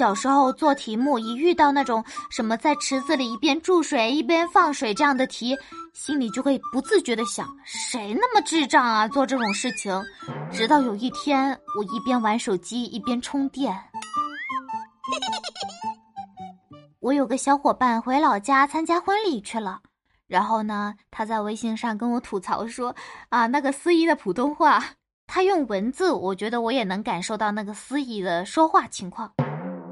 小时候做题目，一遇到那种什么在池子里一边注水一边放水这样的题，心里就会不自觉的想：谁那么智障啊，做这种事情？直到有一天，我一边玩手机一边充电。我有个小伙伴回老家参加婚礼去了，然后呢，他在微信上跟我吐槽说：“啊，那个司仪的普通话，他用文字，我觉得我也能感受到那个司仪的说话情况。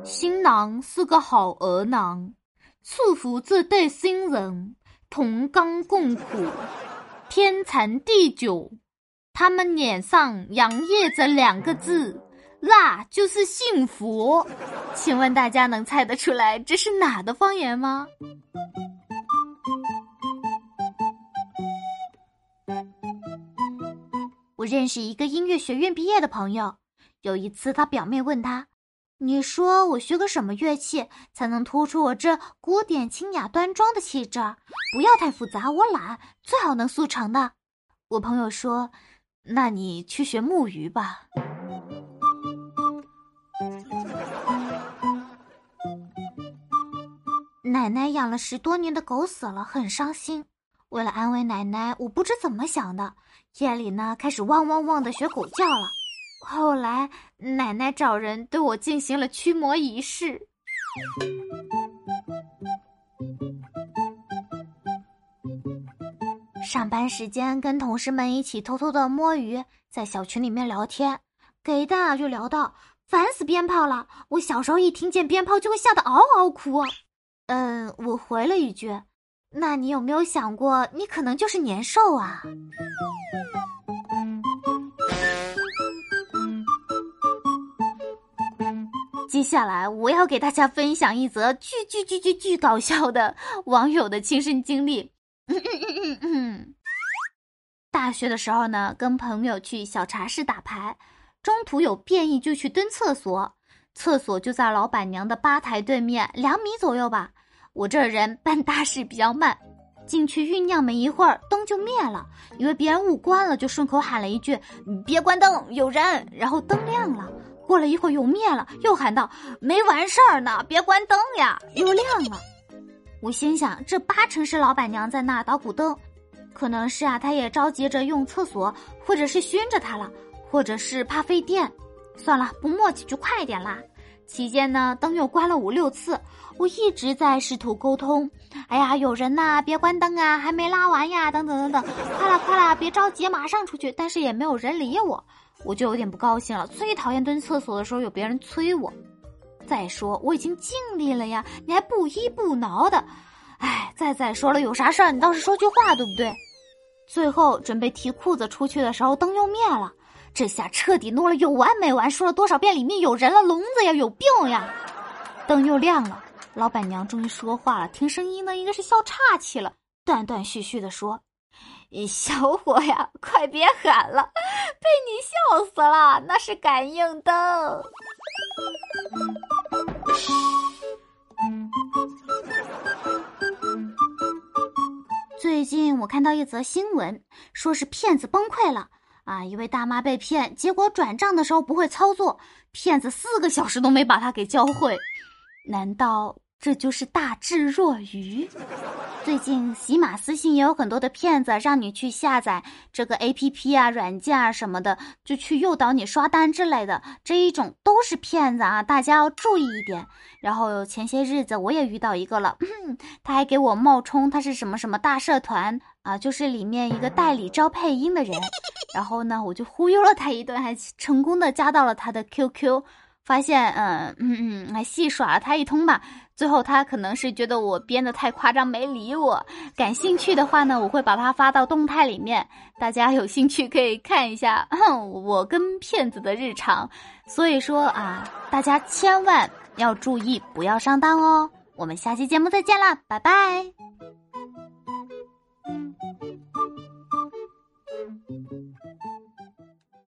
新郎是个好儿郎，祝福这对新人同甘共苦，天长地久。他们脸上洋溢着两个字。”那就是幸福，请问大家能猜得出来这是哪的方言吗？我认识一个音乐学院毕业的朋友，有一次他表妹问他：“你说我学个什么乐器才能突出我这古典清雅端庄的气质？不要太复杂，我懒，最好能速成的。”我朋友说：“那你去学木鱼吧。”奶奶养了十多年的狗死了，很伤心。为了安慰奶奶，我不知怎么想的，夜里呢开始汪汪汪的学狗叫了。后来奶奶找人对我进行了驱魔仪式。上班时间跟同事们一起偷偷的摸鱼，在小群里面聊天，给的就聊到烦死鞭炮了。我小时候一听见鞭炮就会吓得嗷嗷哭。嗯，我回了一句：“那你有没有想过，你可能就是年兽啊？”接下来我要给大家分享一则巨巨巨巨巨搞笑的网友的亲身经历。嗯嗯嗯嗯嗯大学的时候呢，跟朋友去小茶室打牌，中途有便意就去蹲厕所。厕所就在老板娘的吧台对面，两米左右吧。我这人办大事比较慢，进去酝酿没一会儿，灯就灭了。以为别人误关了，就顺口喊了一句：“别关灯，有人。”然后灯亮了。过了一会儿又灭了，又喊道：“没完事儿呢，别关灯呀！”又亮了。我心想，这八成是老板娘在那捣鼓灯，可能是啊，她也着急着用厕所，或者是熏着她了，或者是怕费电。算了，不磨叽就快点啦。期间呢，灯又关了五六次，我一直在试图沟通。哎呀，有人呐，别关灯啊，还没拉完呀，等等等等，快了快了，别着急，马上出去。但是也没有人理我，我就有点不高兴了。最讨厌蹲厕所的时候有别人催我。再说我已经尽力了呀，你还不依不挠的。哎，再再说了，有啥事儿你倒是说句话，对不对？最后准备提裤子出去的时候，灯又灭了。这下彻底弄了有完没完？说了多少遍里面有人了？聋子呀，有病呀！灯又亮了，老板娘终于说话了，听声音呢，应该是笑岔气了，断断续续的说：“小伙呀，快别喊了，被你笑死了，那是感应灯。”最近我看到一则新闻，说是骗子崩溃了。啊！一位大妈被骗，结果转账的时候不会操作，骗子四个小时都没把她给教会。难道这就是大智若愚？最近喜马私信也有很多的骗子，让你去下载这个 A P P 啊、软件啊什么的，就去诱导你刷单之类的。这一种都是骗子啊，大家要注意一点。然后前些日子我也遇到一个了，他还给我冒充他是什么什么大社团啊，就是里面一个代理招配音的人。然后呢，我就忽悠了他一顿，还成功的加到了他的 QQ，发现，嗯嗯嗯，还戏耍了他一通吧。最后他可能是觉得我编的太夸张，没理我。感兴趣的话呢，我会把它发到动态里面，大家有兴趣可以看一下我跟骗子的日常。所以说啊，大家千万要注意，不要上当哦。我们下期节目再见啦，拜拜。